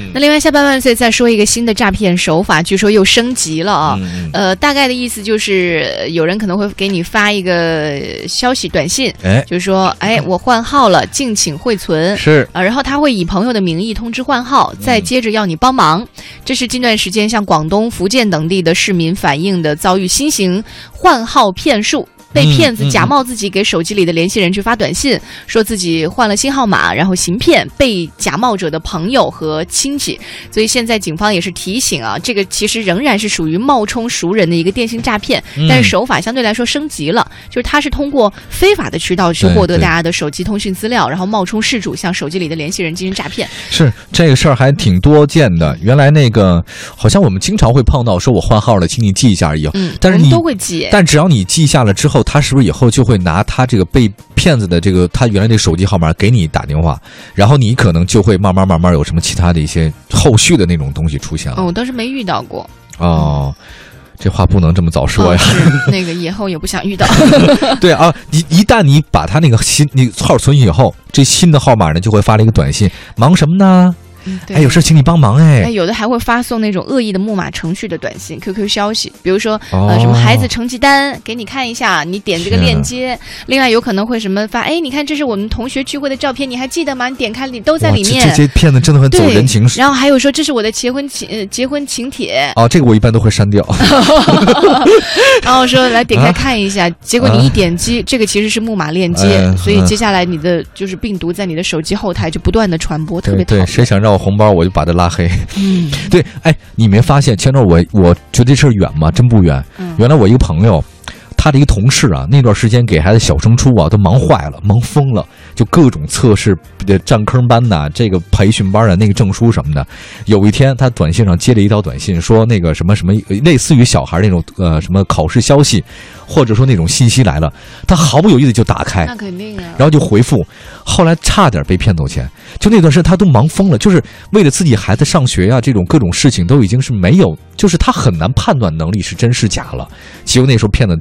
嗯那另外下半万岁再说一个新的诈骗手法，据说又升级了啊。呃，大概的意思就是，呃有人可能会给你发一个呃消息短信，哎，就是说，哎，我换号了，敬请汇存。是啊，然后他会以朋友的名义通知换号，再接着要你帮忙。这是近段时间向广东、福建等地的市民反映的遭遇新型换号骗术。被嗯骗子嗯假冒自己给手机里的联系人去发短信，说自己换了新号码，然后行骗被假冒者的朋友和亲戚。所以现在警方也是提醒啊，这个其实仍然是属于冒充熟人的一个电信诈骗，嗯但是手法相对来说升级了，就是他是通过非法的渠道去获得大家的手机通讯资料，然后冒充事主向手机里的联系人进行诈骗。是这个事儿还挺多见的。原来那个好像我们经常会碰到，说我换号了，请你记一下而已。嗯，但是你都会记。但只要你记下了之后，他是不是以后就会拿他这个被骗子的这个他原来这个手机号码给你打电话，然后你可能就会慢慢慢慢有什么其他的一些后续的那种东西出现哦，了。我倒是没遇到过。哦，这话不能这么早说呀。那个以后也不想遇到。对啊，一一旦你把他那个新那个号存取以后，这新的号码呢就会发了一个短信，忙什么呢？哎，有事请你帮忙哎。哎，有的还会发送那种恶意的木马程序的短信、QQ 消息，比如说、哦呃什么孩子成绩单给你看一下，你点这个链接。另外有可能会什么发，哎，你看这是我们同学聚会的照片，你还记得吗？你点开里都在里面。这这些骗子真的很走，人情。然后还有说这是我的结婚请呃结婚请帖，哦，这个我一般都会删掉。然后说来点开啊看一下，结果你一点击，这个其实是木马链接，所以接下来你的就是病毒在你的手机后台就不断的传播，特别对，别讨厌。谁想让我红包，我就把他拉黑。嗯 对，哎，你没发现前段我我觉得这事儿远吗？真不远。嗯原来我一个朋友，他的一个同事啊，那段时间给孩子小升初啊，都忙坏了，忙疯了，就各种测试的占坑班呐、这个培训班啊，那个证书什么的。有一天，他短信上接了一条短信，说那个什么什么，类似于小孩那种呃什么考试消息，或者说那种信息来了，他毫不犹豫的就打开，那肯定啊。然后就回复，后来差点被骗走钱。就那段时间他都忙疯了，就是为了自己孩子上学呀、这种各种事情都已经是没有，就是他很难判断能力是真是假了。结果那时候骗子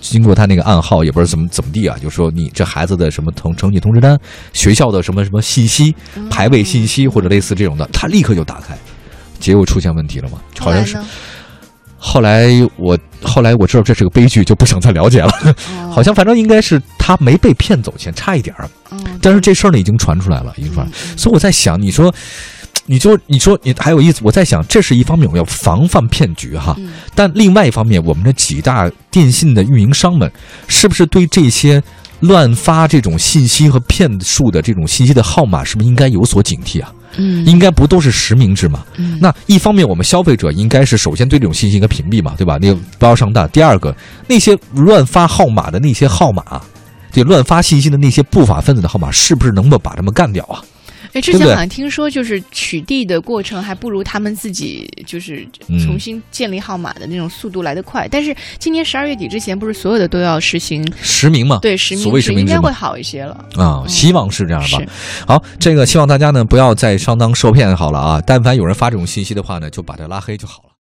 经过他那个暗号，也不知道怎么怎么地啊，就说你这孩子的什么成成绩通知单、学校的什么什么信息、嗯排位信息或者类似这种的，他立刻就打开。结果出现问题了嘛？好像是后来我后来我知道这是个悲剧，就不想再了解了。哦 好像反正应该是他没被骗走钱，差一点儿。哦但是这事儿呢已经传出来了，已经传。所以我在想，你说，你就你说你还有意思，我在想，这是一方面我们要防范骗局哈，嗯但另外一方面，我们的几大电信的运营商们，是不是对这些乱发这种信息和骗术的这种信息的号码，是不是应该有所警惕啊？嗯应该不都是实名制吗？嗯那一方面，我们消费者应该是首先对这种信息应该屏蔽嘛，对吧？那个不要上当。第二个，那些乱发号码的那些号码，对乱发信息的那些不法分子的号码，是不是能够把他们干掉啊？哎，之前好像听说，就是取缔的过程还不如他们自己就是嗯重新建立号码的那种速度来得快。但是今年十二月底之前，不是所有的都要实行实名嘛，对实名所谓实名应该会好一些了。啊，希望是这样吧是。好，这个希望大家呢不要再上当受骗好了啊！但凡有人发这种信息的话呢，就把他拉黑就好了。